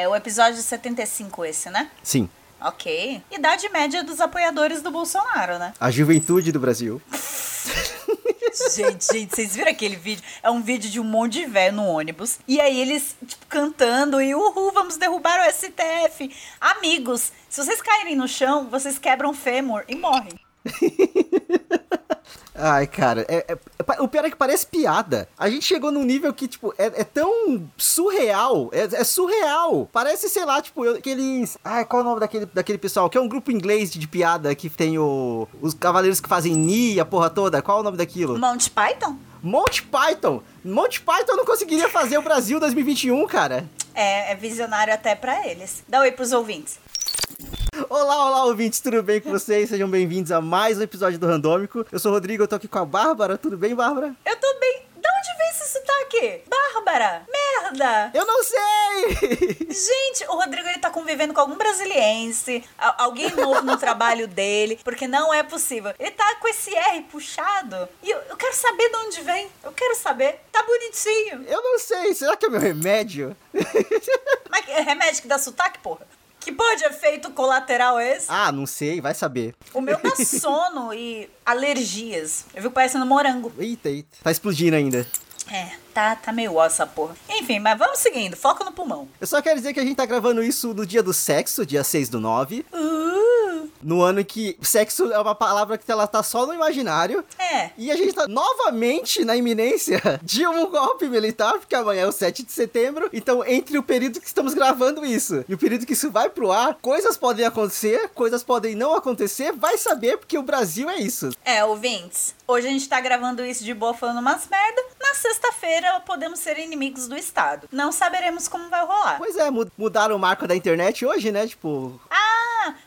É o episódio 75 esse, né? Sim. Ok. Idade média dos apoiadores do Bolsonaro, né? A juventude do Brasil. Gente, gente, vocês viram aquele vídeo? É um vídeo de um monte de velho no ônibus. E aí eles, tipo, cantando e uhul, vamos derrubar o STF. Amigos, se vocês caírem no chão, vocês quebram fêmur e morrem. Ai, cara, é- é- o pior é que parece piada. A gente chegou num nível que, tipo, é, é tão surreal. É, é surreal. Parece, sei lá, tipo, eu- aqueles. Ai, qual é o nome daquele, daquele pessoal? Que é um grupo inglês de, de piada que tem o, os cavaleiros que fazem Ni, a porra toda. Qual é o nome daquilo? Monty Python? Monty Python. Monty Python não conseguiria fazer o Brasil 2021, cara. É, é visionário até pra eles. Dá oi pros ouvintes. Olá, olá, ouvintes, tudo bem com vocês? Sejam bem-vindos a mais um episódio do Randômico. Eu sou o Rodrigo, eu tô aqui com a Bárbara. Tudo bem, Bárbara? Eu tô bem. De onde vem esse sotaque? Bárbara! Merda! Eu não sei! Gente, o Rodrigo ele tá convivendo com algum brasiliense, alguém novo no trabalho dele, porque não é possível. Ele tá com esse R puxado. E eu, eu quero saber de onde vem. Eu quero saber. Tá bonitinho. Eu não sei, será que é meu remédio? Mas é remédio que dá sotaque, porra? Que pô de efeito colateral é esse? Ah, não sei, vai saber. O meu dá sono e alergias. Eu fico parecendo morango. Eita, eita. Tá explodindo ainda. É, tá, tá meio ó essa porra. Enfim, mas vamos seguindo. Foca no pulmão. Eu só quero dizer que a gente tá gravando isso no dia do sexo, dia 6 do 9. Uh, No ano em que sexo é uma palavra que ela tá só no imaginário. é. E a gente tá novamente na iminência de um golpe militar, porque amanhã é o 7 de setembro. Então, entre o período que estamos gravando isso e o período que isso vai pro ar, coisas podem acontecer, coisas podem não acontecer, vai saber, porque o Brasil é isso. É, ouvintes, hoje a gente tá gravando isso de boa falando umas merda. Na sexta-feira podemos ser inimigos do Estado. Não saberemos como vai rolar. Pois é, mu- mudaram o marco da internet hoje, né? Tipo, Ah,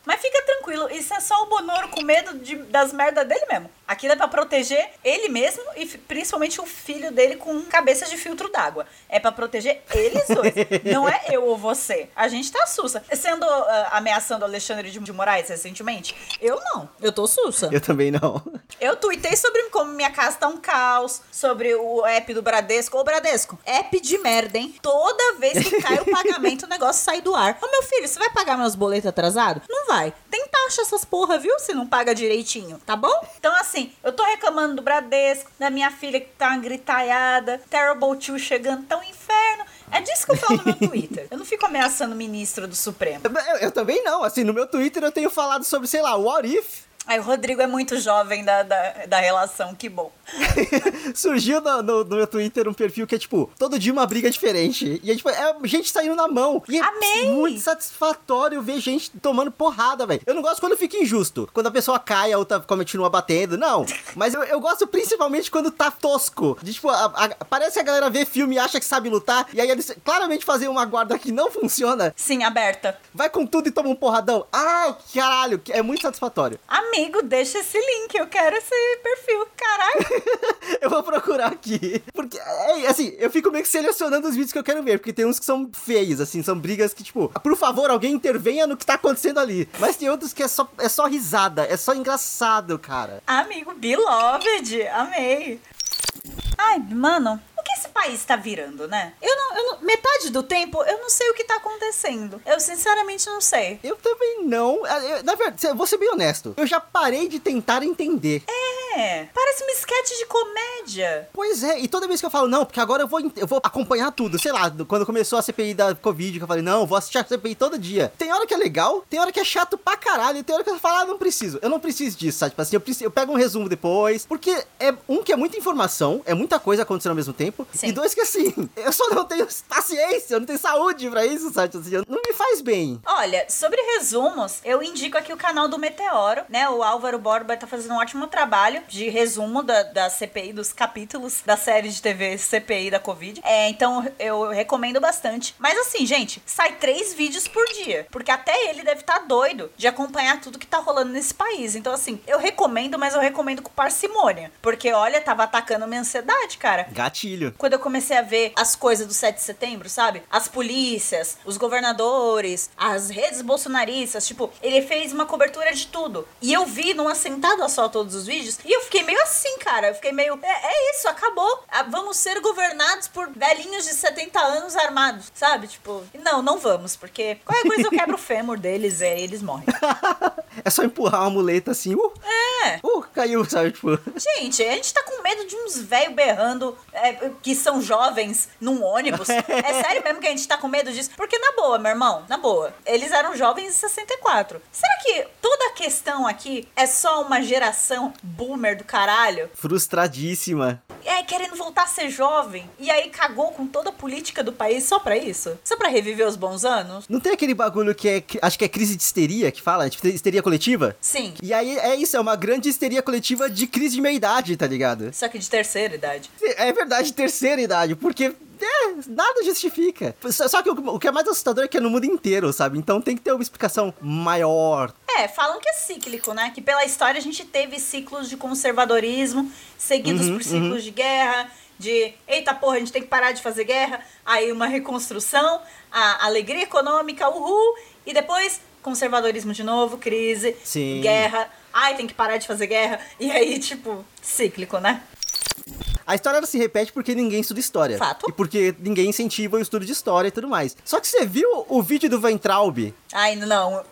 mas fica tranquilo, isso é só o Bonoro com medo de- das merdas dele mesmo. Aquilo é pra proteger ele mesmo e principalmente o filho dele com cabeça de filtro d'água. É pra proteger eles dois. Não é eu ou você. A gente tá sussa. Sendo ah, ameaçando Alexandre de, de Moraes recentemente? Eu não. Eu tô sussa. eu também não. Eu tuitei sobre como minha casa tá um caos, sobre o app do Bradesco. Ô, Bradesco, app de merda, hein? Toda vez que cai o pagamento, o negócio sai do ar. Ô, meu filho, você vai pagar meus boletos atrasados? Não vai. Tem taxa essas porra, viu? Se não paga direitinho, tá bom? Então, assim, eu tô reclamando do Bradesco, da minha filha que tá uma gritaiada, Terrible Tio chegando, tá um inferno. É disso que eu falo no meu Twitter. Eu não fico ameaçando o ministro do Supremo. Eu, eu também não. Assim, no meu Twitter eu tenho falado sobre, sei lá, what if Aí o Rodrigo é muito jovem da, da, da relação, que bom. surgiu no, no- no meu Twitter um perfil que é tipo, todo dia uma briga diferente. E é tipo, é gente saindo na mão. E é Amei! muito satisfatório ver gente tomando porrada, velho. Eu não gosto quando fica injusto. Quando a pessoa cai, a outra continua batendo. Não. Mas eu, eu gosto principalmente quando tá tosco. De, tipo, a- a- parece que a galera vê filme e acha que sabe lutar. E aí eles claramente fazem uma guarda que não funciona. Sim, aberta. Vai com tudo e toma um porradão. Ai, caralho. É muito satisfatório. Amigo, deixa esse link, eu quero esse perfil. Caralho. Eu vou procurar aqui. Porque, é, assim, eu fico meio que selecionando os vídeos que eu quero ver. Porque tem uns que são feios, assim, são brigas que, tipo, por favor, alguém intervenha no que tá acontecendo ali. Mas tem outros que é só, é só risada, é só engraçado, cara. Amigo, beloved. Amei. Ai, mano, que esse país tá virando, né? Eu não, eu não- Metade do tempo eu não sei o que tá acontecendo. Eu sinceramente não sei. Eu também não. é, eu- na verdade, vou ser bem honesto. Eu já parei de tentar entender. É, parece um sketch de comédia. Pois é, e toda vez que eu falo, não, porque agora eu vou, eu vou acompanhar tudo, sei lá, do- quando começou a CPI da Covid, que eu falei, não, vou assistir a CPI todo dia. Tem hora que é legal, tem hora que é chato pra caralho, tem hora que eu falo, ah, não preciso, eu não preciso disso, sabe? Tipo assim, eu, preciso, eu pego um resumo depois, porque é um que é muita informação, é muita coisa acontecendo ao mesmo tempo, Sim. e dois que assim, eu só não tenho paciência, eu não tenho saúde pra isso, sabe? Assim, não me faz bem. Olha, sobre resumos, eu indico aqui o canal do Meteoro, né? O Álvaro Borba tá fazendo um ótimo trabalho de resumo da, da CPI, dos capítulos da série de TV CPI da Covid. É, então eu recomendo bastante. Mas assim, gente, sai três vídeos por dia. Porque até ele deve estar doido de acompanhar tudo que tá rolando nesse país. Então, assim, eu recomendo, mas eu recomendo com parcimônia. Porque, olha, tava atacando minha ansiedade, cara Gatilho. Quando eu comecei a ver as coisas do 7 de setembro, sabe? As polícias, os governadores, as redes bolsonaristas, tipo, ele fez uma cobertura de tudo. E eu vi numa sentada só todos os vídeos, e eu fiquei meio assim, cara. Eu fiquei meio. É, é isso, acabou. Ah, Vamos ser governados por velhinhos de 70 anos armados, sabe? Tipo, não, não vamos, porque qualquer coisa eu quebro o fêmur deles e eles morrem. É só empurrar uma muleta assim, uh, É. uh, caiu, sabe? Tipo, Gente, a gente tá com medo de uns velhos berrando é, que são jovens num ônibus. É sério mesmo que a gente tá com medo disso? Porque, na boa, meu irmão, na boa, eles eram jovens em 64. Será que toda a questão aqui é só uma geração boomer do caralho? frustradíssima. É, querendo voltar a ser jovem. E aí cagou com toda a política do país só pra isso? Só pra reviver os bons anos? Não tem aquele bagulho que é, acho que é crise de histeria que fala, tipo, histeria coletiva? Sim. E aí é isso, é uma grande histeria coletiva de crise de meia-idade, tá ligado? Só que de terceira idade. É verdade, terceira idade, porque é, nada justifica. Só que o, que é mais assustador é que é no mundo inteiro, sabe? Então tem que ter uma explicação maior. É, falam que é cíclico, né? Que pela história a gente teve ciclos de conservadorismo seguidos por ciclos de guerra, de eita porra, a gente tem que parar de fazer guerra, aí uma reconstrução, a alegria econômica, uhul, e depois conservadorismo de novo, crise, Sim. guerra, ai tem que parar de fazer guerra, e aí, tipo, cíclico, né? A história ela se repete porque ninguém estuda história. Fato. E porque ninguém incentiva o estudo de história e tudo mais. Só que você viu o vídeo do Weintraub? Ai, não.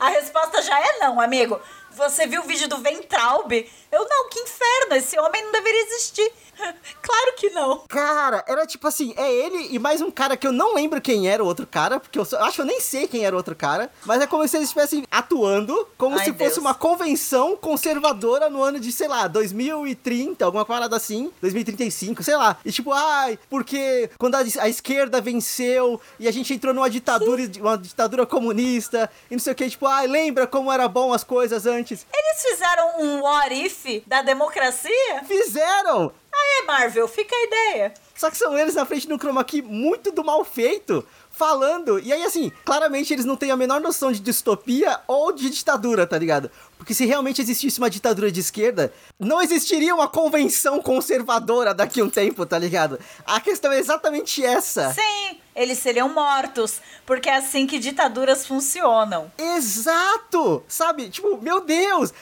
A resposta já é não, amigo. Você viu o vídeo do Ventraub? Eu não, que inferno. Esse homem não deveria existir. Claro que não. Cara, era tipo assim, é ele e mais um cara que eu não lembro quem era o outro cara, porque eu só- acho que eu nem sei quem era o outro cara, mas é como se eles estivessem atuando como Ai, se Deus. fosse uma convenção conservadora no ano de, sei lá, 2030, alguma parada assim, 2035, sei lá. E tipo, ai, porque quando a, a esquerda venceu e a gente entrou numa ditadura, uma ditadura comunista, e não sei o que, tipo, ai, lembra como era bom as coisas antes? Eles fizeram um what if da democracia? Fizeram! Aí, Marvel, fica a ideia. Só que são eles na frente do chroma key muito do mal feito, falando. E aí, assim, claramente eles não têm a menor noção de distopia ou de ditadura, tá ligado? Porque se realmente existisse uma ditadura de esquerda, não existiria uma convenção conservadora daqui a um tempo, tá ligado? A questão é exatamente essa. Sim, eles seriam mortos, porque é assim que ditaduras funcionam. Exato! Sabe? Tipo, meu Deus!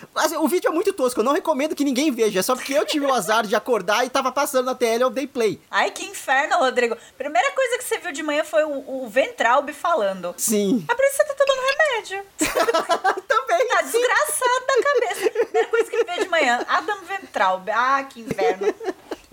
O vídeo é muito tosco, eu não recomendo que ninguém veja. É só porque eu tive o azar de acordar e tava passando na TL, eu dei play. Ai, que inferno, Rodrigo. Primeira coisa que você viu de manhã foi o, o Ventralb falando. Sim. É por isso que você tá tomando remédio. Também. Tá sim. desgraçado da cabeça. Primeira coisa que ele veio de manhã. Adam Ventralb. Ah, que inferno.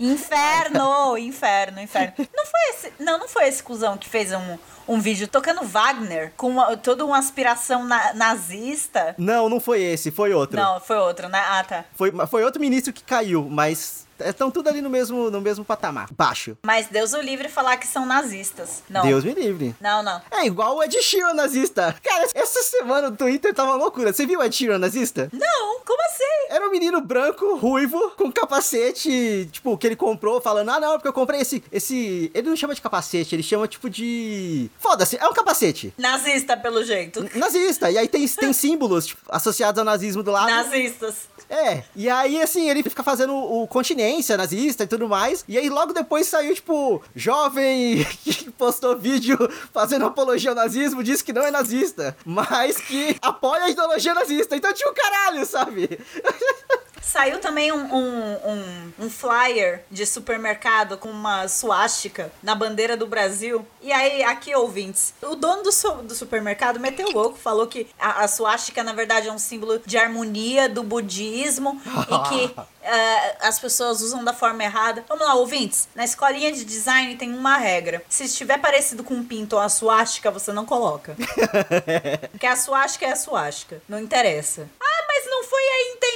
Inferno, inferno, inferno. Não foi esse, não, não foi esse cuzão que fez um, um vídeo tocando Wagner com uma- toda uma aspiração na- nazista. Não, não foi esse, foi outro. Não, foi outro, né? Ah, tá. Foi, foi outro ministro que caiu, mas estão tudo ali no mesmo, no mesmo patamar. Baixo. Mas Deus o livre falar que são nazistas. Não. Deus me livre. Não, não. É igual o Ed Sheeran nazista. Cara, essa semana o Twitter tava uma loucura. Você viu o Ed Sheeran nazista? Não, como assim? Era um menino branco, ruivo, com capacete, tipo, que ele comprou, falando, ah, não, porque eu comprei esse, esse... Ele não chama de capacete, ele chama, tipo, de... Foda-se, é um capacete. Nazista, pelo jeito. Nazista. E aí tem, tem símbolos tipo, associados ao nazismo do lado. Nazistas. É, e aí assim, ele fica fazendo o continência nazista e tudo mais. E aí logo depois saiu, tipo, jovem que postou vídeo fazendo apologia ao nazismo, disse que não é nazista, mas que apoia a ideologia nazista. Então um caralho, sabe? Saiu também um, um, um, um flyer de supermercado com uma suástica na bandeira do Brasil. E aí, aqui, ouvintes, o dono do, su- do supermercado meteu louco, falou que a, a suástica, na verdade, é um símbolo de harmonia do budismo e que eh, as pessoas usam da forma errada. Vamos lá, ouvintes. Na escolinha de design tem uma regra. Se estiver parecido com um pinto ou a suástica, você não coloca. Porque a suástica é a suástica. Não interessa. Ah, mas não foi a intenção.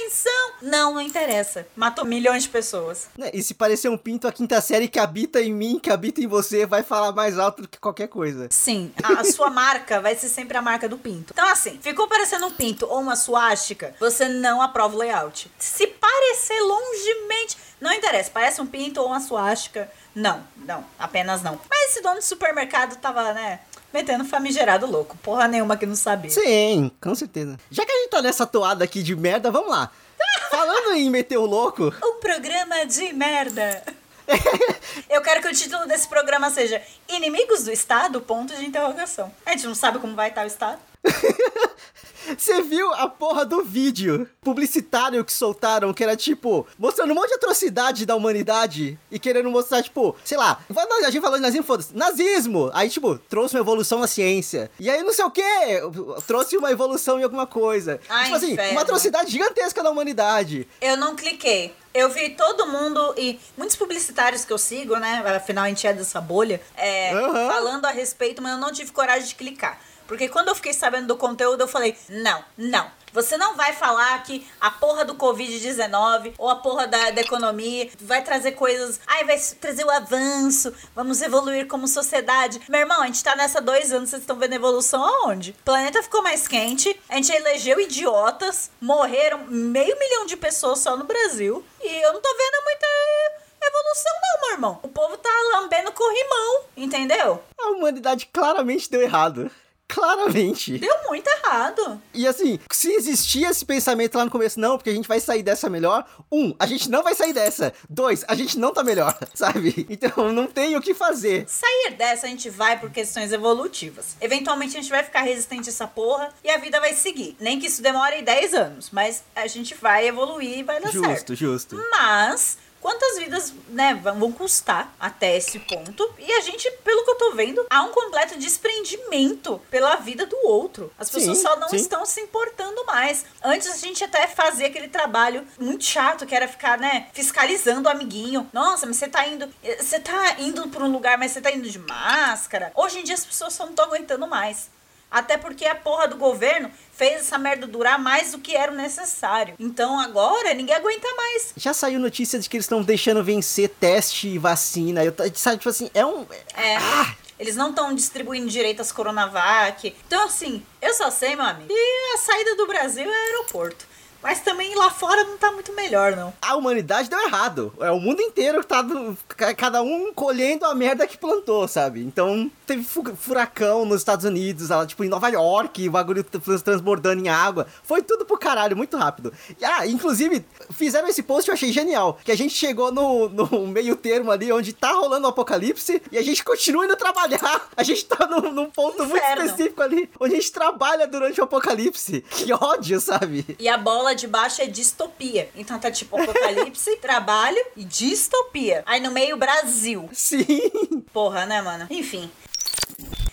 Não, não interessa. Matou milhões de pessoas. Né, E se parecer um pinto, a quinta série que habita em mim, que habita em você, vai falar mais alto do que qualquer coisa. Sim, a, a sua marca vai ser sempre a marca do pinto. Então, assim, ficou parecendo um pinto ou uma suástica, você não aprova o layout. Se parecer longemente, não interessa, parece um pinto ou uma suástica, não, não, apenas não. Mas esse dono de supermercado tava, né, metendo famigerado louco. Porra nenhuma que não sabia. Sim, com certeza. Já que a gente tá nessa toada aqui de merda, vamos lá. Falando em meter o louco, Um programa de merda. Eu quero que o título desse programa seja Inimigos do Estado? Ponto de interrogação. A gente não sabe como vai estar o Estado. Você viu a porra do vídeo publicitário que soltaram, que era tipo, mostrando um monte de atrocidade da humanidade e querendo mostrar, tipo, sei lá, a gente falou de nazismo, foda-se, nazismo! Aí, tipo, trouxe uma evolução na ciência. E aí, não sei o quê, trouxe uma evolução em alguma coisa. Ai, tipo assim, inferno. uma atrocidade gigantesca da humanidade. Eu não cliquei. Eu vi todo mundo e muitos publicitários que eu sigo, né? Afinal, a gente é dessa bolha, é, Aham. falando a respeito, mas eu não tive coragem de clicar. Porque quando eu fiquei sabendo do conteúdo, eu falei: não, não. Você não vai falar que a porra do Covid-19 ou a porra da, da economia vai trazer coisas. Ai, vai trazer o avanço, vamos evoluir como sociedade. Meu irmão, a gente tá nessa dois anos, vocês estão vendo evolução aonde? O planeta ficou mais quente, a gente elegeu idiotas, morreram meio milhão de pessoas só no Brasil. E eu não tô vendo muita evolução, não, meu irmão. O povo tá lambendo corrimão, entendeu? A humanidade claramente deu errado. Claramente. Deu muito errado. E assim, se existia esse pensamento lá no começo, não, porque a gente vai sair dessa melhor. Um, a gente não vai sair dessa. Dois, a gente não tá melhor, sabe? Então não tem o que fazer. Sair dessa a gente vai por questões evolutivas. Eventualmente a gente vai ficar resistente a essa porra e a vida vai seguir. Nem que isso demore 10 anos, mas a gente vai evoluir e vai dar Justo, certo. justo. Mas quantas vidas, né, vão custar até esse ponto? E a gente, pelo que eu tô vendo, há um completo desprendimento pela vida do outro. As pessoas Sim, só não sim. estão se importando mais. Antes a gente até fazia aquele trabalho muito chato que era ficar, né, fiscalizando o amiguinho. Nossa, mas você tá indo, você tá indo pra um lugar, mas você tá indo de máscara. Hoje em dia as pessoas só não estão aguentando mais. Até porque a porra do governo fez essa merda durar mais do que era o necessário. Então agora ninguém aguenta mais. Já saiu notícia de que eles estão deixando vencer teste e vacina. Eu, sabe, tipo assim, é um. É. Ah! Eles não estão distribuindo direito as Coronavac. Então, assim, eu só sei, meu amigo, que a saída do Brasil é aeroporto. Mas também lá fora não tá muito melhor, não. A humanidade deu errado. É o mundo inteiro que tá. do- ca- cada um colhendo a merda que plantou, sabe? Então, teve fu- furacão nos Estados Unidos, tipo, em Nova York, o bagulho transbordando em água. Foi tudo pro caralho, muito rápido. E, ah, inclusive, fizeram esse post que eu achei genial. Que a gente chegou no, no meio termo ali, onde tá rolando o apocalipse, e a gente continua indo trabalhar. A gente tá num, num ponto muito Inferno. específico ali, onde a gente trabalha durante o apocalipse. Que ódio, sabe? E a bola de baixo é distopia. Então tá tipo apocalipse, trabalho e distopia. Aí no meio, Brasil. Sim. Porra, né, mano? Enfim.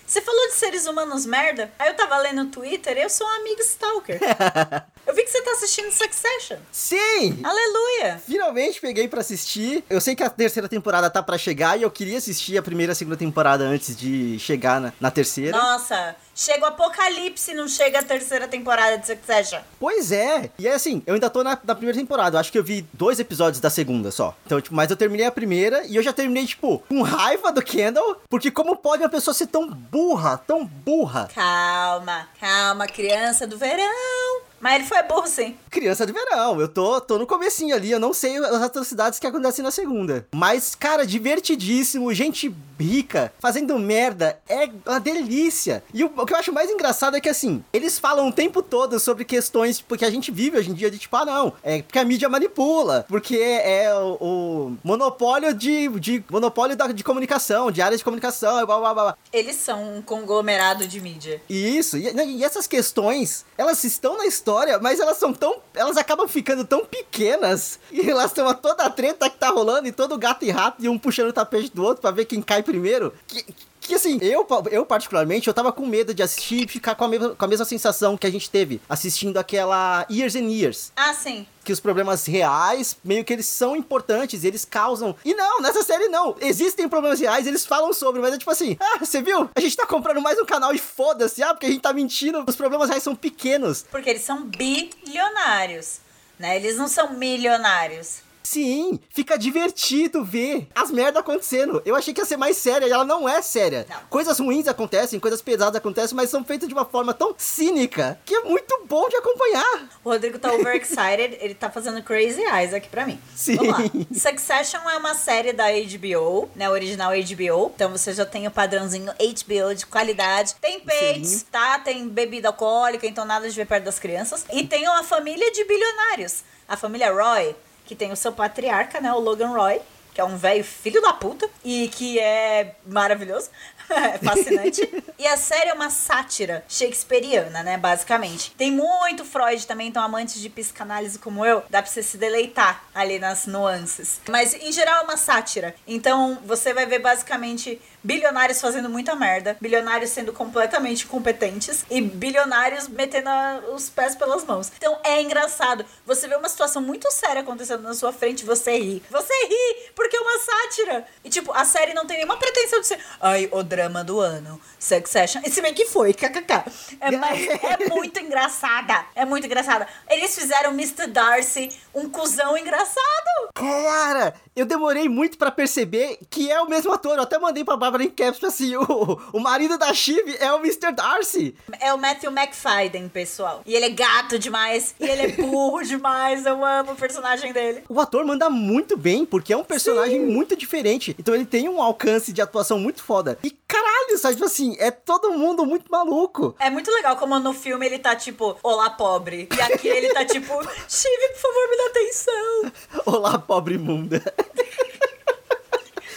Você falou de seres humanos merda? Aí eu tava lendo no Twitter e eu sou um amigo stalker. Eu vi que você tá assistindo Succession. Sim! Aleluia! Finalmente peguei pra assistir. Eu sei que a terceira temporada tá pra chegar e eu queria assistir a primeira e a segunda temporada antes de chegar na, na terceira. Nossa, chega o apocalipse, não chega a terceira temporada de Succession. Pois é. E é assim, eu ainda tô na, na primeira temporada. Eu acho que eu vi dois episódios da segunda só. Então, tipo, mas eu terminei a primeira e eu já terminei, tipo, com raiva do Kendall. Porque como pode uma pessoa ser tão burra, tão burra? Calma, calma, criança do verão. Mas ele foi burro, sim. Criança de verão, eu tô, tô no comecinho ali, eu não sei as atrocidades que acontecem na segunda. Mas, cara, divertidíssimo, gente rica, fazendo merda, é uma delícia. E o, o que eu acho mais engraçado é que, assim, eles falam o tempo todo sobre questões porque a gente vive hoje em dia de tipo, ah, não, é porque a mídia manipula, porque é o, o monopólio de, de monopólio da, de comunicação, de áreas de comunicação, blá, blá, blá. Eles são um conglomerado de mídia. Isso, e, e essas questões, elas estão na história, mas elas são tão. Elas acabam ficando tão pequenas. E elas têm uma toda a treta que tá rolando, e todo gato e rato, e um puxando o tapete do outro pra ver quem cai primeiro. Que, que assim, eu, eu particularmente, eu tava com medo de assistir e ficar com a, mesma, com a mesma sensação que a gente teve assistindo aquela Years and Years Ah, sim. que os problemas reais, meio que eles são importantes, eles causam. E não, nessa série não. Existem problemas reais, eles falam sobre, mas é tipo assim: ah, você viu? A gente tá comprando mais um canal e foda-se, ah, porque a gente tá mentindo. Os problemas reais são pequenos. Porque eles são bilionários, né? Eles não são milionários. Sim, fica divertido ver as merdas acontecendo. Eu achei que ia ser mais séria e ela não é séria. Não. Coisas ruins acontecem, coisas pesadas acontecem, mas são feitas de uma forma tão cínica que é muito bom de acompanhar. O Rodrigo tá overexcited, ele tá fazendo Crazy Eyes aqui pra mim. Sim. Vamos lá. Succession é uma série da HBO, né? Original HBO. Então você já tem o padrãozinho HBO de qualidade. Tem peitos, Sim. tá? Tem bebida alcoólica, então nada de ver perto das crianças. E tem uma família de bilionários. A família Roy, que tem o seu patriarca, né? O Logan Roy. Que é um velho filho da puta e que é maravilhoso. É fascinante. e a série é uma sátira shakespeariana, né, basicamente. Tem muito Freud também, então amantes de psicanálise como eu, dá pra você se deleitar ali nas nuances. Mas, em geral, é uma sátira. Então, você vai ver basicamente bilionários fazendo muita merda, bilionários sendo completamente incompetentes e bilionários metendo os pés pelas mãos. Então é engraçado. Você vê uma situação muito séria acontecendo na sua frente e você ri. Você ri porque é uma sátira. E tipo, a série não tem nenhuma pretensão de ser, ai, o drama do ano, Succession. E se bem que foi, kkk. É, mas é muito engraçada. É muito engraçada. Eles fizeram Mr. Darcy um cuzão engraçado. Cara, eu demorei muito pra perceber que é o mesmo ator. Eu até mandei pra Bárbara em caps assim, o, o marido da Shiv é o Mr. Darcy. É o Matthew McFadden, pessoal. E ele é gato demais. E ele é burro demais. Eu amo o personagem dele. O ator manda muito bem, porque é um personagem muito diferente. Então ele tem um alcance de atuação muito foda. E caralho, sabe, tipo assim, é todo mundo muito maluco. É muito legal como no filme ele tá tipo, olá, pobre. E aqui ele tá tipo, Chive, por favor, me dá atenção. Olá, pobre munda.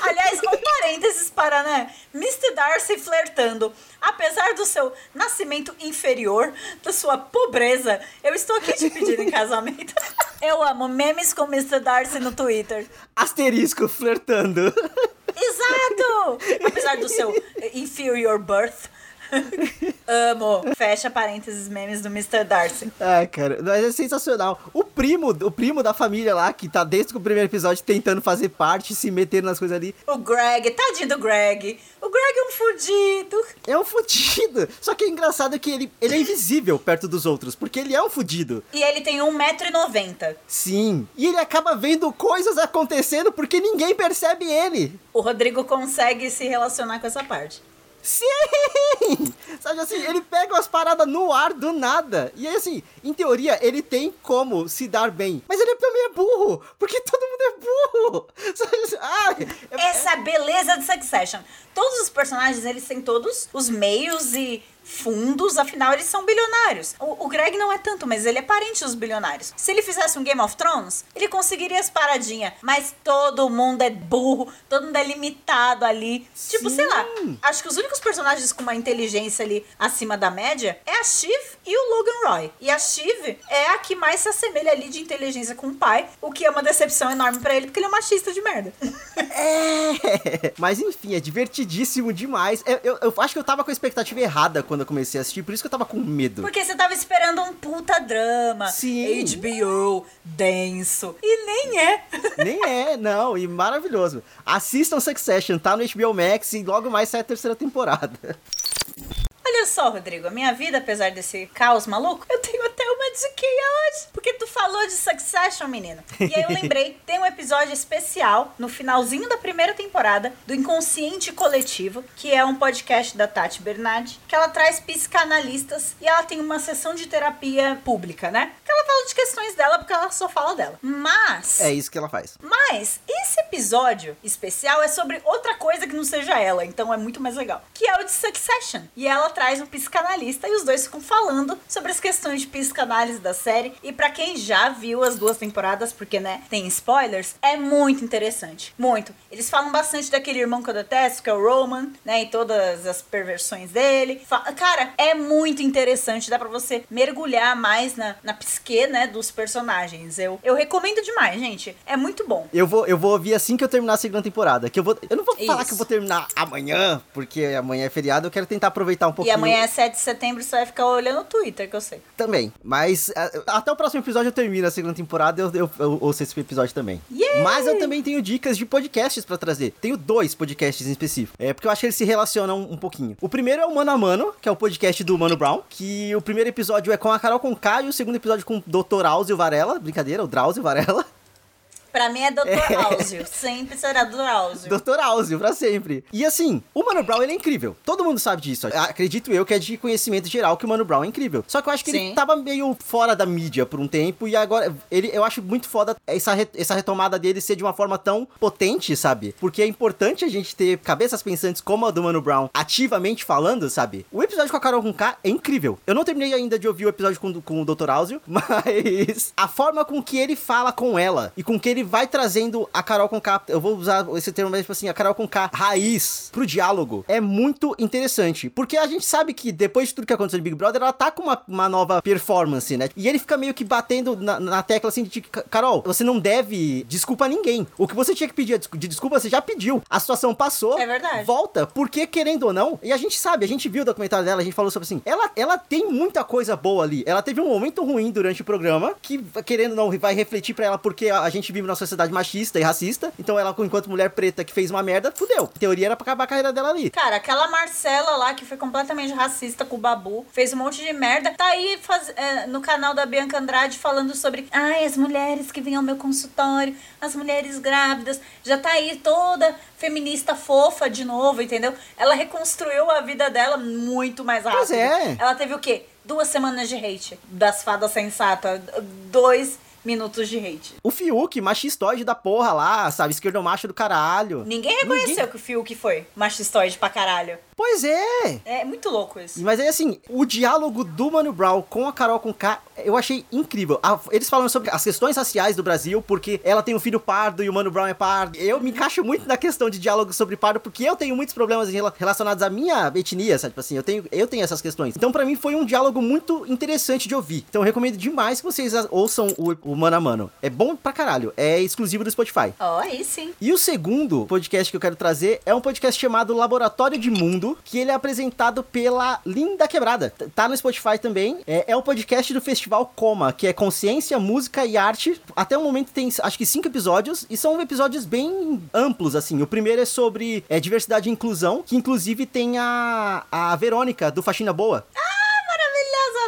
Aliás, um parênteses para, né? Mr. Darcy flertando. Apesar do seu nascimento inferior, da sua pobreza, eu estou aqui te pedindo em casamento. Eu amo memes com Mr. Darcy no Twitter. Asterisco, flertando. Exato! Apesar do seu inferior birth. Amo. Fecha parênteses memes do Mr. Darcy. Ai, cara, mas é sensacional. O primo, o primo da família lá, que tá desde o primeiro episódio tentando fazer parte, se metendo nas coisas ali, O Greg, tadinho do Greg. O Greg é um fudido. é um fudido. Só que é engraçado que ele, ele é invisível perto dos outros, porque ele é um fudido. E ele tem 1,90m. Sim. E ele acaba vendo coisas acontecendo porque ninguém percebe ele. O Rodrigo consegue se relacionar com essa parte. Sim! Sabe assim, ele pega umas paradas no ar do nada. E aí, assim, em teoria, ele tem como se dar bem. Mas ele também é burro, porque todo mundo é burro. Assim, é- Essa é a beleza de Succession. Todos os personagens, eles têm todos os meios e fundos, afinal eles são bilionários. O, o Greg não é tanto, mas ele é parente dos bilionários. Se ele fizesse um Game of Thrones, ele conseguiria as paradinhas, mas todo mundo é burro, todo mundo é limitado ali. Tipo, sei lá, acho que os únicos personagens com uma inteligência ali acima da média é a Shiv e o Logan Roy. E a Shiv é a que mais se assemelha ali de inteligência com o pai, o que é uma decepção enorme pra ele, porque ele é um machista de merda. É. Mas enfim, é divertidíssimo demais. Eu, eu, eu acho que eu tava com a expectativa errada quando eu comecei a assistir, por isso que eu tava com medo. Porque você tava esperando um puta drama. Sim. HBO, denso. E nem é. Nem é, não, e maravilhoso. Assistam Succession, tá no HBO Max e logo mais sai a terceira temporada. Olha só, Rodrigo, a minha vida, apesar desse caos maluco, eu tenho até uma diquinha hoje. Porque tu falou de Succession, menino. E aí eu lembrei, tem um episódio especial no finalzinho da primeira temporada do Inconsciente Coletivo, que é um podcast da Tati Bernardi, que ela traz psicanalistas e ela tem uma sessão de terapia pública, né? Que ela fala de questões dela porque ela só fala dela. Mas. É isso que ela faz. Mas esse episódio especial é sobre outra coisa que não seja ela, então é muito mais legal. Que é o de Succession. E ela traz um psicanalista e os dois ficam falando sobre as questões de psicanálise da série. E pra quem já viu as duas temporadas, porque né, tem spoilers, é muito interessante. Muito. Eles falam bastante daquele irmão que eu detesto, que é o Roman, né? E todas as perversões dele. Fa- Cara, é muito interessante. Dá pra você mergulhar mais na, na psique, né, dos personagens. Eu, eu recomendo demais, gente. É muito bom. Eu vou, eu vou ouvir assim que eu terminar a segunda temporada. Que eu, vou, eu não vou falar Isso. que eu vou terminar amanhã, porque amanhã é feriado, eu quero tentar aproveitar um E pouquinho. amanhã é 7 de setembro, você vai ficar olhando o Twitter, que eu sei. Também. Mas a- até o próximo episódio eu termino a segunda temporada eu, eu, eu ouço esse episódio também. Mas eu também tenho dicas de podcasts pra trazer. Tenho dois podcasts em específico. É porque eu acho que eles se relacionam um pouquinho. O primeiro é o Mano a Mano, que é o podcast do Mano Brown. Que o primeiro episódio é com a Carol Conká e o segundo episódio com o Dr. Áuzio Varela. Brincadeira, o Drauzio Varela. Pra mim é Dr. Áuzio. Sempre será Dr. Áuzio. Dr. Áuzio, pra sempre. E assim, o Mano Brown, ele é incrível. Todo mundo sabe disso. Acredito eu que é de conhecimento geral que o Mano Brown é incrível. Só que eu acho que ele Sim. tava meio fora da mídia por um tempo e agora ele, eu acho muito foda essa, re- essa retomada dele ser de uma forma tão potente, sabe? Porque é importante a gente ter cabeças pensantes como a do Mano Brown ativamente falando, sabe? O episódio com a Carol com K é incrível. Eu não terminei ainda de ouvir o episódio com, com o Dr. Áuzio, mas a forma com que ele fala com ela e com que ele ele vai trazendo a Carol com K, eu vou usar esse termo, mas tipo assim, a Carol com K raiz pro diálogo. É muito interessante, porque a gente sabe que depois de tudo que aconteceu no Big Brother, ela tá com uma, uma nova performance, né? E ele fica meio que batendo na, na tecla assim de Carol, você não deve desculpa a ninguém. O que você tinha que pedir de desculpa, você já pediu. A situação passou. É verdade. Volta, porque querendo ou não, e a gente sabe, a gente viu o documentário dela, a gente falou sobre assim, ela, ela tem muita coisa boa ali. Ela teve um momento ruim durante o programa, que querendo ou não, vai refletir para ela porque a, a gente vive numa sociedade machista e racista. Então ela, enquanto mulher preta que fez uma merda, fudeu. Em teoria era pra acabar a carreira dela ali. Cara, aquela Marcela lá que foi completamente racista com o Babu, fez um monte de merda, tá aí faz, é, no canal da Bianca Andrade falando sobre ai, as mulheres que vêm ao meu consultório, as mulheres grávidas, já tá aí toda feminista fofa de novo, entendeu? Ela reconstruiu a vida dela muito mais rápido. Pois é. Ela teve o quê? Duas semanas de hate das fadas sensatas. Dois minutos de hate. O Fiuk, machistoide da porra lá, sabe? Esquerdo macho do caralho. Ninguém reconheceu Ninguém... que o Fiuk foi machistoide pra caralho. Pois é! É muito louco isso. Mas aí, assim, o diálogo do Mano Brown com a Carol com K, eu achei incrível. Eles falam sobre as questões raciais do Brasil, porque ela tem um filho pardo e o Mano Brown é pardo. Eu me encaixo muito na questão de diálogo sobre pardo, porque eu tenho muitos problemas relacionados à minha etnia, sabe? Tipo assim, eu tenho, eu tenho essas questões. Então, para mim, foi um diálogo muito interessante de ouvir. Então, eu recomendo demais que vocês ouçam o, o Mano a Mano. É bom pra caralho. É exclusivo do Spotify. Oh, aí sim. E o segundo podcast que eu quero trazer é um podcast chamado Laboratório de Mundo que ele é apresentado pela Linda Quebrada. Tá no Spotify também. É, é o podcast do Festival Coma, que é Consciência, Música e Arte. Até o momento tem, acho que, cinco episódios, e são episódios bem amplos, assim. O primeiro é sobre é, diversidade e inclusão, que inclusive tem a, a Verônica, do Faxina Boa. Ah!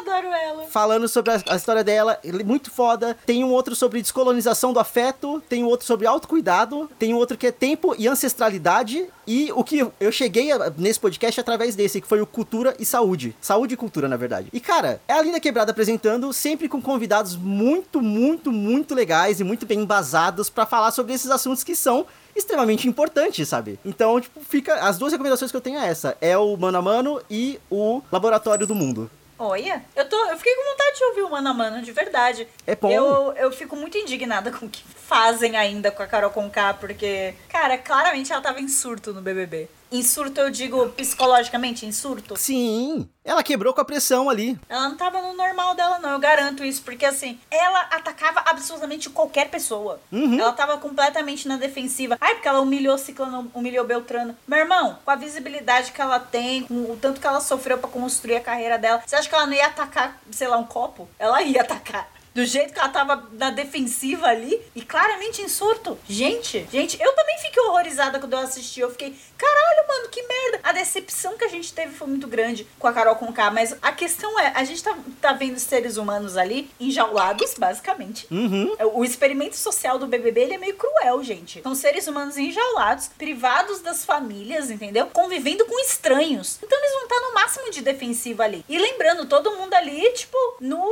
Adoro ela. Falando sobre a, a, história dela, muito foda. Tem um outro sobre descolonização do afeto, tem um outro sobre autocuidado, tem um outro que é tempo e ancestralidade. E o que eu cheguei a, nesse podcast através desse, que foi o Cultura e Saúde. Saúde e Cultura, na verdade. E, cara, é a Linda Quebrada apresentando, sempre com convidados muito, muito, muito legais e muito bem embasados para falar sobre esses assuntos que são extremamente importantes, sabe? Então, tipo, fica. As duas recomendações que eu tenho é essa: é o Mano a Mano e o Laboratório do Mundo. Olha, eu, tô, eu fiquei com vontade de ouvir o Mano a Mano, de verdade. É bom. Eu, eu fico muito indignada com o que fazem ainda com a Carol Conká, porque, cara, claramente ela tava em surto no BBB. Em surto eu digo psicologicamente, em surto? Sim. Ela quebrou com a pressão ali. Ela não tava no normal dela, não. Eu garanto isso. Porque, assim, ela atacava absolutamente qualquer pessoa. Uhum. Ela tava completamente na defensiva. Ai, porque ela humilhou Ciclano, humilhou Beltrano. Meu irmão, com a visibilidade que ela tem, com o tanto que ela sofreu para construir a carreira dela, você acha que ela não ia atacar, sei lá, um copo? Ela ia atacar do jeito que ela tava na defensiva ali e claramente em surto. Gente, gente, eu também fiquei horrorizada quando eu assisti. Eu fiquei, caralho, mano, que merda. A decepção que a gente teve foi muito grande com a Carol Conká, mas a questão é, a gente tá, tá vendo seres humanos ali enjaulados, basicamente. Uhum. O experimento social do BBB, ele é meio cruel, gente. São seres humanos enjaulados, privados das famílias, entendeu? Convivendo com estranhos. Então eles vão estar no máximo de defensiva ali. E lembrando, todo mundo ali, tipo, no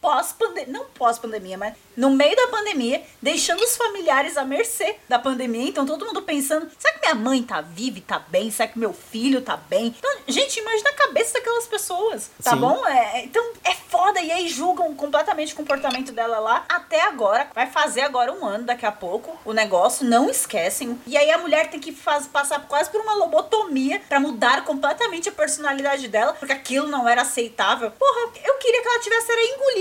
pós-pandemia, não pós-pandemia, mas no meio da pandemia, deixando os familiares à mercê da pandemia. Então todo mundo pensando: será que minha mãe tá viva e tá bem? Será que meu filho tá bem? Então, gente, imagina a cabeça daquelas pessoas, tá Sim. bom? É, é, então é foda. E aí julgam completamente o comportamento dela lá até agora. Vai fazer agora um ano daqui a pouco o negócio, não esquecem. E aí a mulher tem que faz, passar quase por uma lobotomia para mudar completamente a personalidade dela, porque aquilo não era aceitável. Porra, eu queria que ela tivesse era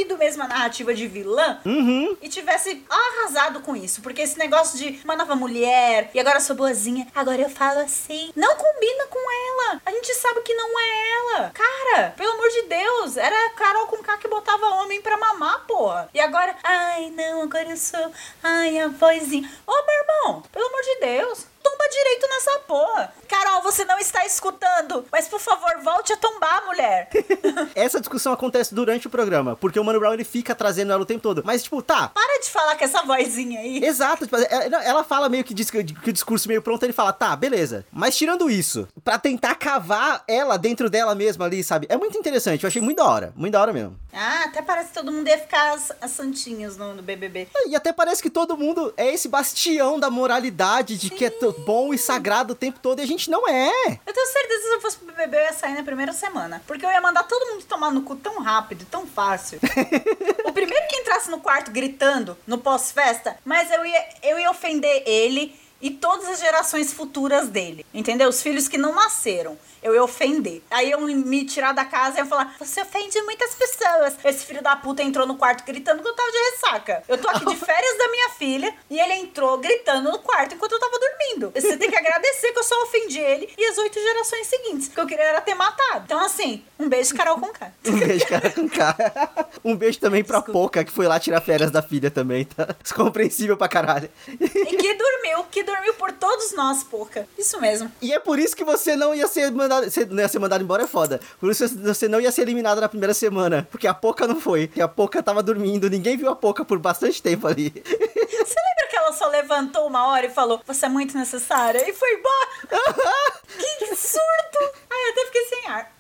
engolido mesmo a narrativa de vilã. Uhum e tivesse arrasado com isso. Porque esse negócio de uma nova mulher e agora eu sou boazinha, agora eu falo assim, não combina com ela. A gente sabe que não é ela. Cara, pelo amor de Deus, era Carol com K que botava homem pra mamar, porra. E agora, ai não, agora eu sou, ai a vozinha. Ô, meu irmão, pelo amor de Deus tomba direito nessa porra. Carol, você não está escutando, mas por favor, volte a tombar, mulher. essa discussão acontece durante o programa, porque o Mano Brown ele fica trazendo ela o tempo todo. Mas, tipo, tá. Para de falar com essa vozinha aí. Exato. Tipo, ela fala meio que diz que o discurso meio pronto, ele fala, tá, beleza. Mas tirando isso, para tentar cavar ela dentro dela mesma ali, sabe? É muito interessante. Eu achei muito da hora. Muito da hora mesmo. Ah, até parece que todo mundo ia ficar as, as santinhas no, no BBB. E até parece que todo mundo é esse bastião da moralidade, de Sim. que é bom e sagrado o tempo todo e a gente não é. Eu tenho certeza que se eu fosse pro BBB, eu ia sair na primeira semana. Porque eu ia mandar todo mundo tomar no cu tão rápido, tão fácil. o primeiro que entrasse no quarto gritando no pós-festa, mas eu ia, eu ia ofender ele e todas as gerações futuras dele. Entendeu? Os filhos que não nasceram. Eu ia ofender. Aí eu me tirar da casa e eu falar: Você ofende muitas pessoas. Esse filho da puta entrou no quarto gritando que eu tava de ressaca. Eu tô aqui de férias da minha filha e ele entrou gritando no quarto enquanto eu tava dormindo. Você tem que agradecer que eu só ofendi ele e as oito gerações seguintes. Que eu queria era ter matado. Então, assim, um beijo, Carol com K. Um beijo, cara, com K. Um beijo também pra Desculpa. Poca, que foi lá tirar férias da filha também, tá? Compreensível pra caralho. E que dormiu, que dormiu por todos nós, porca. Isso mesmo. E é por isso que você não ia ser mandado. Você não ia ser mandado embora, é foda. Por isso você não ia ser eliminado na primeira semana. Porque a Poca não foi. Porque a Poca tava dormindo. Ninguém viu a Poca por bastante tempo ali. Você lembra que ela só levantou uma hora e falou: Você é muito necessária? E foi embora? que surto! Ai, eu até fiquei sem ar.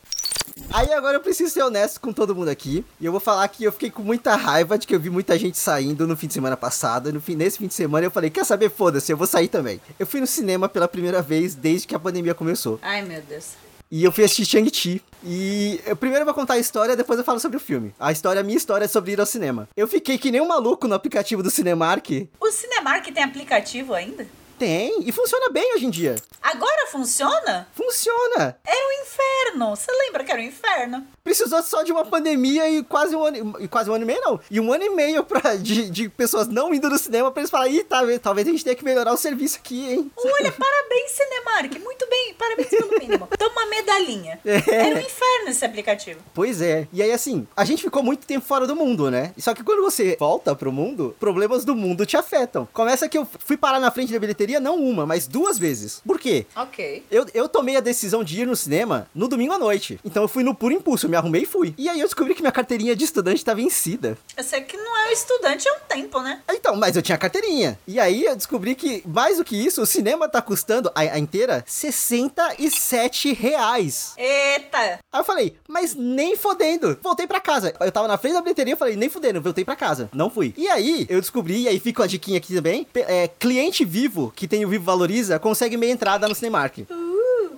Aí agora eu preciso ser honesto com todo mundo aqui. E eu vou falar que eu fiquei com muita raiva de que eu vi muita gente saindo no fim de semana passado. No fim, nesse fim de semana eu falei, quer saber? Foda-se, eu vou sair também. Eu fui no cinema pela primeira vez desde que a pandemia começou. Ai, meu Deus. E eu fui assistir Shang-Chi. E eu primeiro vou contar a história, depois eu falo sobre o filme. A história, a minha história é sobre ir ao cinema. Eu fiquei que nem um maluco no aplicativo do Cinemark. O Cinemark tem aplicativo ainda? Tem, e funciona bem hoje em dia. Agora funciona? Funciona. Era o inferno. Você lembra que era o inferno? Precisou só de uma pandemia e quase um ano, e quase um ano e meio, não. E um ano e meio pra, de, de pessoas não indo no cinema pra eles falarem, ih, talvez, talvez a gente tenha que melhorar o serviço aqui, hein? Olha, parabéns, Cinemark. Muito bem, parabéns pelo mínimo. Toma uma medalhinha. É. Era um inferno esse aplicativo. Pois é. E aí, assim, a gente ficou muito tempo fora do mundo, né? Só que quando você volta pro mundo, problemas do mundo te afetam. Começa que eu fui parar na frente da bilheteria, não uma, mas duas vezes. Por quê? Ok. Eu, eu tomei a decisão de ir no cinema no domingo à noite. Então eu fui no puro impulso, eu me arrumei e fui. E aí eu descobri que minha carteirinha de estudante tá vencida. Eu sei que não é estudante há um tempo, né? Então, mas eu tinha carteirinha. E aí eu descobri que, mais do que isso, o cinema tá custando, a, a inteira, 67 reais. Eita. Aí eu falei, mas nem fodendo. Voltei pra casa. Eu tava na frente da bilheteria, eu falei, nem fodendo, voltei pra casa. Não fui. E aí, eu descobri, e aí fica uma diquinha aqui também, é, cliente vivo, que tem o Vivo Valoriza, consegue meia entrada no Cinemark.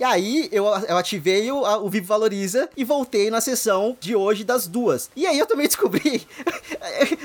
E aí, eu, eu ativei o, a- o Vivo Valoriza e voltei na sessão de hoje das duas. E aí eu também descobri.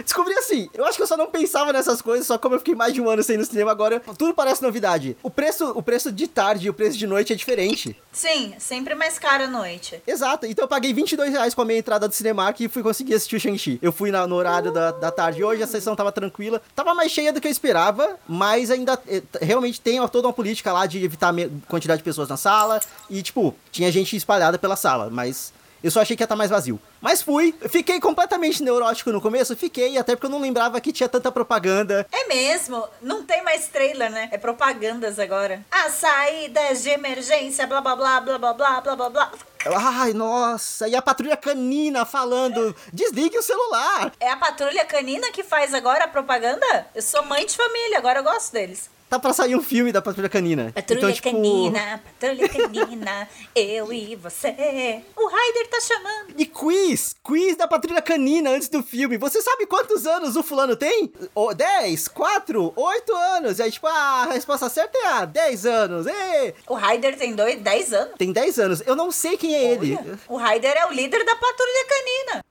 descobri assim, eu acho que eu só não pensava nessas coisas, só como eu fiquei mais de um ano sem ir no cinema, agora tudo parece novidade. O preço, o preço de tarde e o preço de noite é diferente. Sim, sempre mais caro à noite. Exato, então eu paguei 22 reais com a minha entrada do Cinemark e fui conseguir assistir o Shang-Chi. Eu fui na- no horário da, da tarde hoje, a sessão tava tranquila. Tava mais cheia do que eu esperava, mas ainda eh, realmente tem toda uma política lá de evitar quantidade de pessoas na sala. E, tipo, tinha gente espalhada pela sala, mas eu só achei que ia estar mais vazio. Mas fui, fiquei completamente neurótico no começo, fiquei, até porque eu não lembrava que tinha tanta propaganda. É mesmo, não tem mais trailer, né? É propagandas agora. As saídas de emergência, blá blá blá blá blá blá blá blá blá. Ai, nossa, e a patrulha canina falando: desligue o celular. É a patrulha canina que faz agora a propaganda? Eu sou mãe de família, agora eu gosto deles. Tá pra sair um filme da Patrulha Canina. Patrulha então, tipo... canina, patrulha canina, eu e você. O Ryder tá chamando. E quiz! Quiz da Patrulha Canina antes do filme. Você sabe quantos anos o fulano tem? O- 10, 4, 8 anos. E aí, tipo, ah, a resposta certa é a 10 anos. Ê! O Ryder tem dois, 10 anos. Tem 10 anos. Eu não sei quem é ele. Olha, o Ryder é o líder da patrulha canina.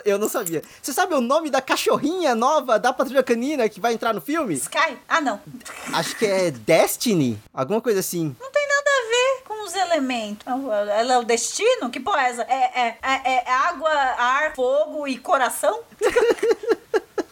Eu não sabia. Você sabe o nome da cachorrinha nova da Patrulha Canina que vai entrar no filme? Sky? Ah, não. Acho que é Destiny. Alguma coisa assim. Não tem nada a ver com os elementos. Ela é o destino? Que porra é essa? É, é, é, é água, ar, fogo e coração?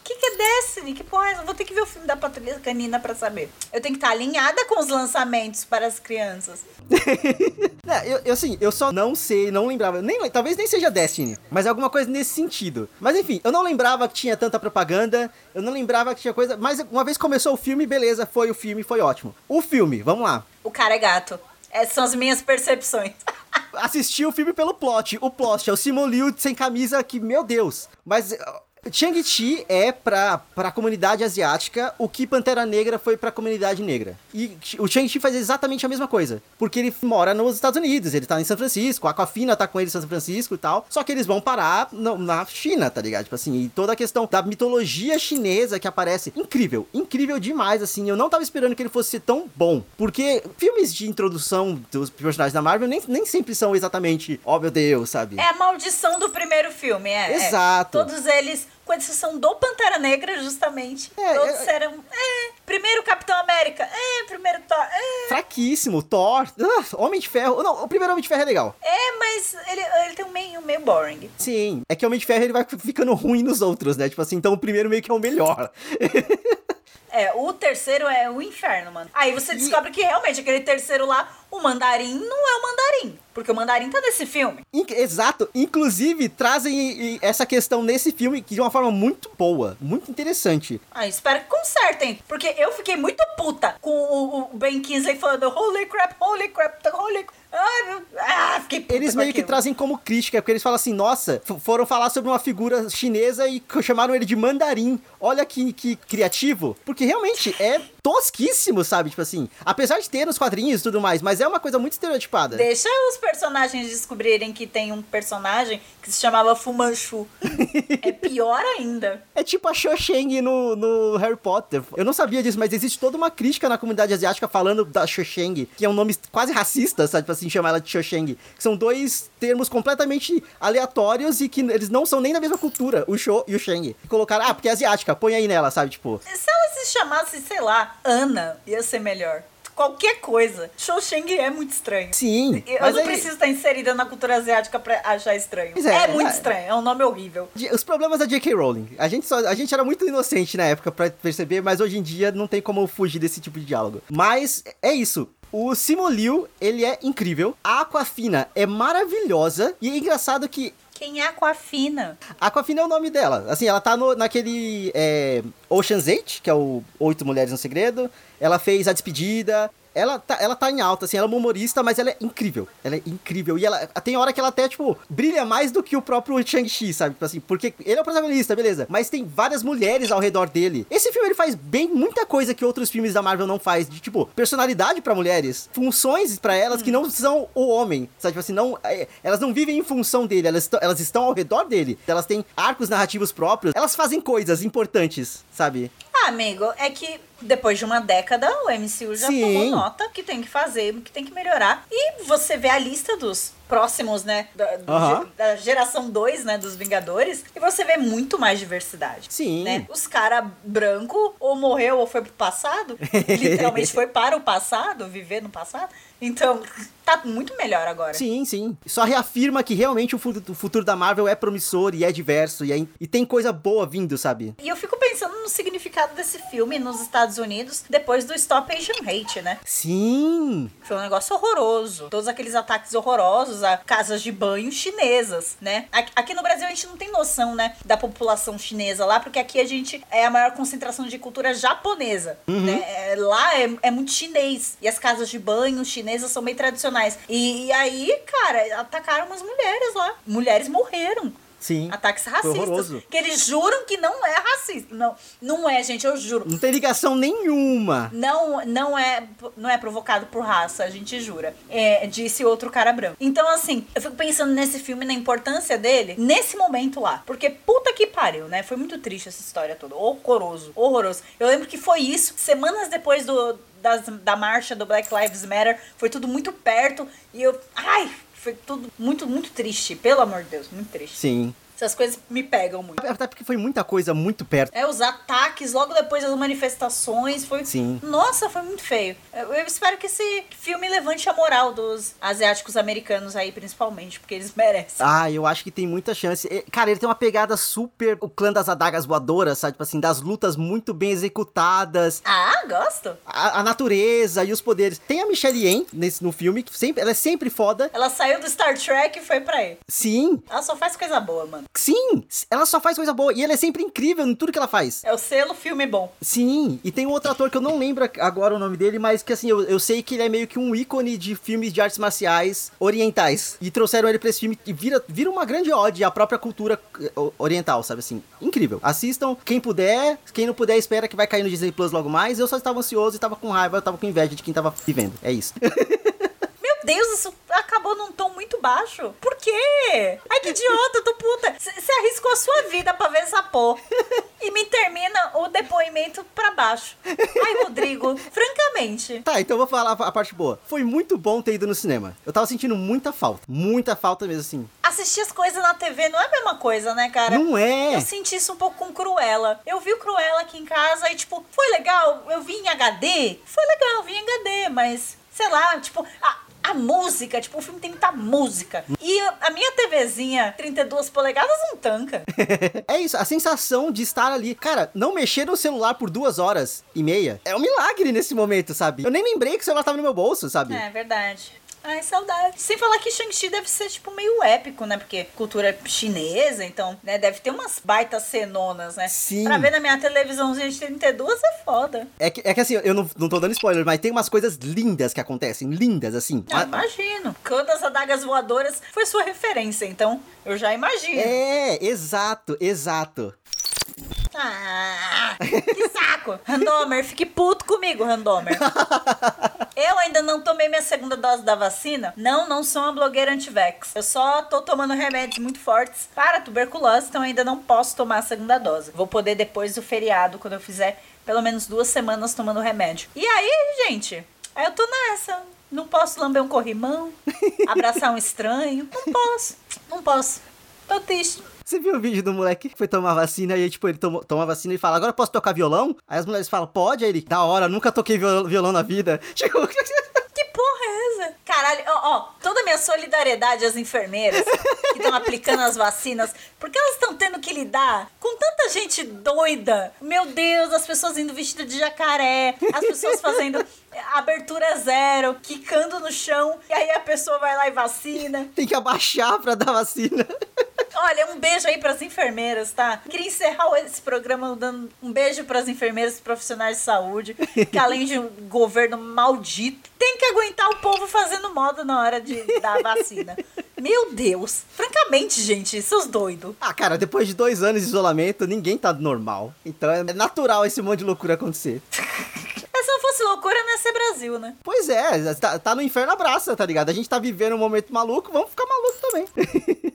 O que, que é Destiny? Que porra é essa? Vou ter que ver o filme da Patrulha Canina pra saber. Eu tenho que estar alinhada com os lançamentos para as crianças. É, eu, eu, assim, eu só não sei, não lembrava. Nem, talvez nem seja Destiny, mas é alguma coisa nesse sentido. Mas enfim, eu não lembrava que tinha tanta propaganda, eu não lembrava que tinha coisa. Mas uma vez começou o filme, beleza, foi o filme, foi ótimo. O filme, vamos lá. O cara é gato. Essas são as minhas percepções. Assisti o filme pelo plot. O plot é o Simon Liu sem camisa, que, meu Deus. Mas. Shang-Chi é pra, pra comunidade asiática o que Pantera Negra foi pra comunidade negra. E o Shang-Chi faz exatamente a mesma coisa. Porque ele mora nos Estados Unidos, ele tá em São Francisco, a Aquafina tá com ele em São Francisco e tal. Só que eles vão parar no- na China, tá ligado? Tipo assim, e toda a questão da mitologia chinesa que aparece. Incrível, incrível demais, assim. Eu não tava esperando que ele fosse ser tão bom. Porque filmes de introdução dos personagens da Marvel nem, nem sempre são exatamente, ó meu Deus, sabe? É a maldição do primeiro filme, é. é. Exato. Todos eles, com exceção do Pantera Negra, justamente. É, todos eram. É, primeiro Capitão América. É, primeiro Thor. É, Fraquíssimo, Thor, ah, Homem de Ferro. Não, o primeiro Homem de Ferro é legal. é mas ele, ele tem um meio, meio boring. Sim, é que o Homem de Ferro ele vai ficando ruim nos outros, né? Tipo assim, então o primeiro meio que é o melhor. É, o terceiro é o inferno, mano. Aí você descobre que realmente aquele terceiro lá, o mandarim não é o mandarim. Porque o mandarim tá nesse filme. In- Exato, inclusive trazem essa questão nesse filme que de uma forma muito boa, muito interessante. Ah, espero que consertem. Porque eu fiquei muito puta com o, o Ben Kingsley falando holy crap, holy crap, holy crap. Ah, fiquei puta Eles meio que trazem como crítica, porque eles falam assim, nossa, foram falar sobre uma figura chinesa e chamaram ele de mandarim. Olha que, que criativo. Porque realmente é tosquíssimo, sabe? Tipo assim, apesar de ter nos quadrinhos e tudo mais, mas é uma coisa muito estereotipada. Deixa os personagens descobrirem que tem um personagem que se chamava Fu Manchu. é pior ainda. É tipo a Cho Chang no, no Harry Potter. Eu não sabia disso, mas existe toda uma crítica na comunidade asiática falando da Cho Chang, que é um nome quase racista, sabe? Tipo assim, chamar ela de Cho Chang. Que são dois termos completamente aleatórios e que eles não são nem da mesma cultura, o Cho e o Shang. Colocaram, ah, porque é asiática, põe aí nela, sabe? Tipo, Se ela se chamasse, sei lá, Ana, ia ser melhor. Qualquer coisa. Shou Sheng é muito estranho. sim. Eu não aí- preciso estar inserida na cultura asiática pra achar estranho. Pois É, é, muito é. estranho, é um nome horrível. Os problemas da J.K. Rowling. A gente, só, a gente era muito inocente na época pra perceber, mas hoje em dia não tem como fugir desse tipo de diálogo. Mas é isso. O Simu Liu, ele é incrível. A Aquafina é maravilhosa. E é engraçado que Quem é Aquafina? Aquafina é o nome dela. Assim, ela tá no, naquele é, Ocean's 8, que é o Oito Mulheres no Segredo. Ela fez A Despedida. Ela tá, ela tá em alta, assim, ela é uma humorista, mas ela é incrível. Ela é incrível. E ela tem hora que ela até, tipo, brilha mais do que o próprio Shang-Chi, sabe? Tipo assim, porque ele é o protagonista, beleza. Mas tem várias mulheres ao redor dele. Esse filme, ele faz bem muita coisa que outros filmes da Marvel não faz. De, tipo, personalidade pra mulheres. Funções pra elas que não são o homem. Sabe? Tipo assim, não, é, elas não vivem em função dele. Elas, elas estão ao redor dele. Elas têm arcos narrativos próprios. Elas fazem coisas importantes, sabe? Ah, amigo, é que depois de uma década o MCU já Sim. tomou nota que tem que fazer, que tem que melhorar. E você vê a lista dos próximos, né? Da, da geração 2, né? Dos Vingadores. E você vê muito mais diversidade. Sim. Né? Os caras branco ou morreu ou foi pro passado. literalmente foi para o passado, viver no passado. Então, tá muito melhor agora. Sim, sim. Só reafirma que realmente o futuro da Marvel é promissor e é diverso. E, é- e tem coisa boa vindo, sabe? E eu fico pensando no significado desse filme nos Estados Unidos depois do Stop Asian Hate, né? Sim. Foi um negócio horroroso. Todos aqueles ataques horrorosos a casas de banho chinesas, né? Aqui- no Brasil a gente não tem noção, né, da população chinesa lá, porque aqui a gente é a maior concentração de cultura japonesa, né? É, Lá é, é muito chinês. E as casas de banho chinesas são bem tradicionais. E, e aí, cara, atacaram umas mulheres lá. Mulheres morreram. Sim. Ataques racistas. Que eles juram que não é racista. Não, não é, gente, eu juro. Não tem ligação nenhuma. Não, não é, não é provocado por raça, a gente jura. É, disse outro cara branco. Então, assim, eu fico pensando nesse filme, na importância dele, nesse momento lá. Porque puta que pariu, né? Foi muito triste essa história toda. Horroroso, horroroso. Eu lembro que foi isso, semanas depois do, das- da marcha do Black Lives Matter, foi tudo muito perto. E eu. Ai! Foi tudo muito, muito triste. Pelo amor de Deus, muito triste. Sim. Essas coisas me pegam muito. Até porque foi muita coisa muito perto. É, os ataques, logo depois das manifestações, foi... Sim. Nossa, foi muito feio. Eu, eu espero que esse filme levante a moral dos asiáticos americanos aí, principalmente, porque eles merecem. Ah, eu acho que tem muita chance. E, Cara, ele tem uma pegada super. O clã das adagas voadoras, sabe? Tipo assim, das lutas muito bem executadas. Ah, gosto. A, a natureza e os poderes. Tem a Michelle Yeoh nesse, no filme, que sempre, ela é sempre foda. Ela saiu do Star Trek e foi pra aí. Sim. Ela só faz coisa boa, mano. Sim, ela só faz coisa boa e ela é sempre incrível em tudo que ela faz. É o selo filme bom. Sim, e tem um outro ator que eu não lembro agora o nome dele, mas que assim, eu, eu sei que ele é meio que um ícone de filmes de artes marciais orientais. E trouxeram ele pra esse filme e vira, vira uma grande ode à própria cultura eh, oriental, sabe assim? Incrível. Assistam, quem puder, quem não puder, espera que vai cair no Disney Plus logo mais. Eu só estava ansioso e tava com raiva, eu tava com inveja de quem tava vivendo. É isso. Deus, isso acabou num tom muito baixo. Por quê? Ai, que idiota, tô puta. Você arriscou a sua vida pra ver essa porra. E me termina o depoimento pra baixo. Ai, Rodrigo, francamente. Tá, então eu vou falar a parte boa. Foi muito bom ter ido no cinema. Eu tava sentindo muita falta. Muita falta mesmo, assim. Assistir as coisas na TV não é a mesma coisa, né, cara? Não é. Eu senti isso um pouco com Cruella. Eu vi o Cruella aqui em casa e, tipo, foi legal. Eu vi em HD. Foi legal, eu vi em HD, mas sei lá, tipo, a, a música, tipo, o filme tem muita música. E a minha TVzinha 32 polegadas não tanca. é isso, a sensação de estar ali. Cara, não mexer no celular por duas horas e meia é um milagre nesse momento, sabe? Eu nem lembrei que o celular tava no meu bolso, sabe? É verdade. Ai, saudade. Sem falar que Shang-Chi deve ser, tipo, meio épico, né? Porque cultura chinesa, então, né? Deve ter umas baitas cenonas, né? Sim. Pra ver na minha televisãozinha de 32 é foda. É que, é que assim, eu não, não tô dando spoiler, mas tem umas coisas lindas que acontecem. Lindas, assim. Ah, imagino. Quando as adagas voadoras foi sua referência, então eu já imagino. É, exato, exato. Ah, que saco. Randomer, fique puto comigo, Randomer. Eu ainda não tomei minha segunda dose da vacina. Não, não sou uma blogueira anti-vax. Eu só tô tomando remédios muito fortes para tuberculose, então ainda não posso tomar a segunda dose. Vou poder depois do feriado, quando eu fizer pelo menos duas semanas tomando remédio. E aí, gente, eu tô nessa. Não posso lamber um corrimão, abraçar um estranho. Não posso, não posso. Tô triste. Você viu o vídeo do moleque que foi tomar vacina e aí, tipo, ele tomou, toma a vacina e fala, agora posso tocar violão? Aí as mulheres falam, pode? Aí ele, da hora, nunca toquei violão na vida. Tipo... Que porra é essa? Caralho, ó, ó, toda a minha solidariedade às enfermeiras que estão aplicando as vacinas, porque elas estão tendo que lidar com tanta gente doida. Meu Deus, as pessoas indo vestidas de jacaré, as pessoas fazendo abertura zero, quicando no chão, e aí a pessoa vai lá e vacina. Tem que abaixar pra dar vacina. Olha, um beijo aí pras enfermeiras, tá? Queria encerrar esse programa dando um beijo pras enfermeiras profissionais de saúde, que além de um governo maldito, tem que aguentar o povo fazendo moda na hora de dar a vacina. Meu Deus. Francamente, gente, seus doidos. Ah, cara, depois de dois anos de isolamento, ninguém tá normal. Então é natural esse monte de loucura acontecer. Se não fosse loucura, não ia ser Brasil, né? Pois é, tá, tá no inferno abraça, tá ligado? A gente tá vivendo um momento maluco, vamos ficar maluco também.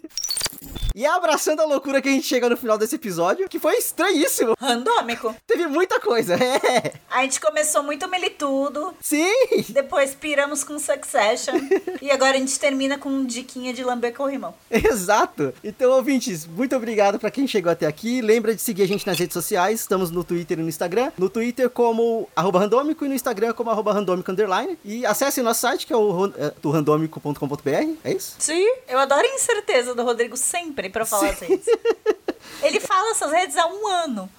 E é abraçando a loucura que a gente chega no final desse episódio, que foi estranhíssimo. Randômico. Teve muita coisa, é. A gente começou muito melitudo. Sim. Depois piramos com Succession. e agora a gente termina com um diquinha de lamber corrimão. Exato. Então, ouvintes, muito obrigado para quem chegou até aqui. Lembra de seguir a gente nas redes sociais. Estamos no Twitter e no Instagram. No Twitter como arroba randômico e no Instagram como arroba randômico underline. E acesse nosso site que é o é, randômico.com.br. É isso? Sim. Eu adoro a incerteza do Rodrigo sempre para falar as redes. Ele fala essas redes há um ano.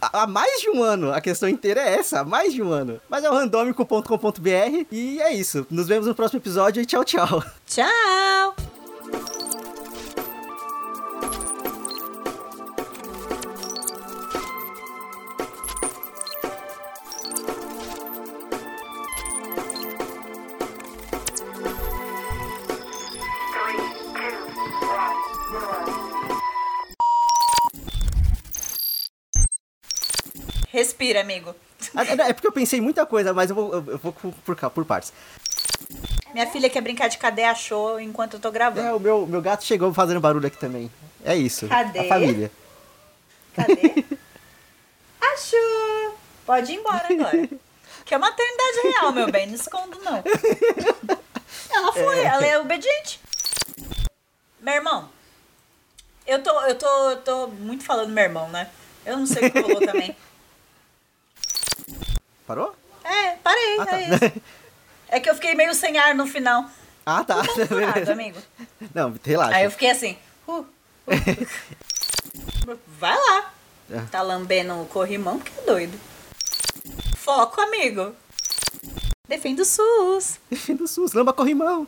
Há mais de um ano. A questão inteira é essa, há mais de um ano. Mas é o randômico.com.br e é isso. Nos vemos no próximo episódio e tchau, tchau. Tchau! Amigo. Ah, é porque eu pensei muita coisa, mas eu vou, eu vou por, por, partes. Minha filha quer brincar de cadê achou enquanto eu tô gravando. É, o meu, meu gato chegou fazendo barulho aqui também. É isso. Cadê? A família. Cadê? Achou! Pode ir embora agora. Que é maternidade real, meu bem. Não escondo, não. Ela foi, é. ela é obediente. Meu irmão, eu tô, eu tô, eu tô muito falando meu irmão, né? Eu não sei o que rolou também. Parou? É, parei, ah, tá. é isso. É que eu fiquei meio sem ar no final. Ah, tá. Furado, amigo. Não, relaxa. Aí eu fiquei assim. Uh, uh. Vai lá. É. Tá lambendo o corrimão, que é doido. Foco, amigo. Defenda o SUS. Defenda o SUS, lamba corrimão.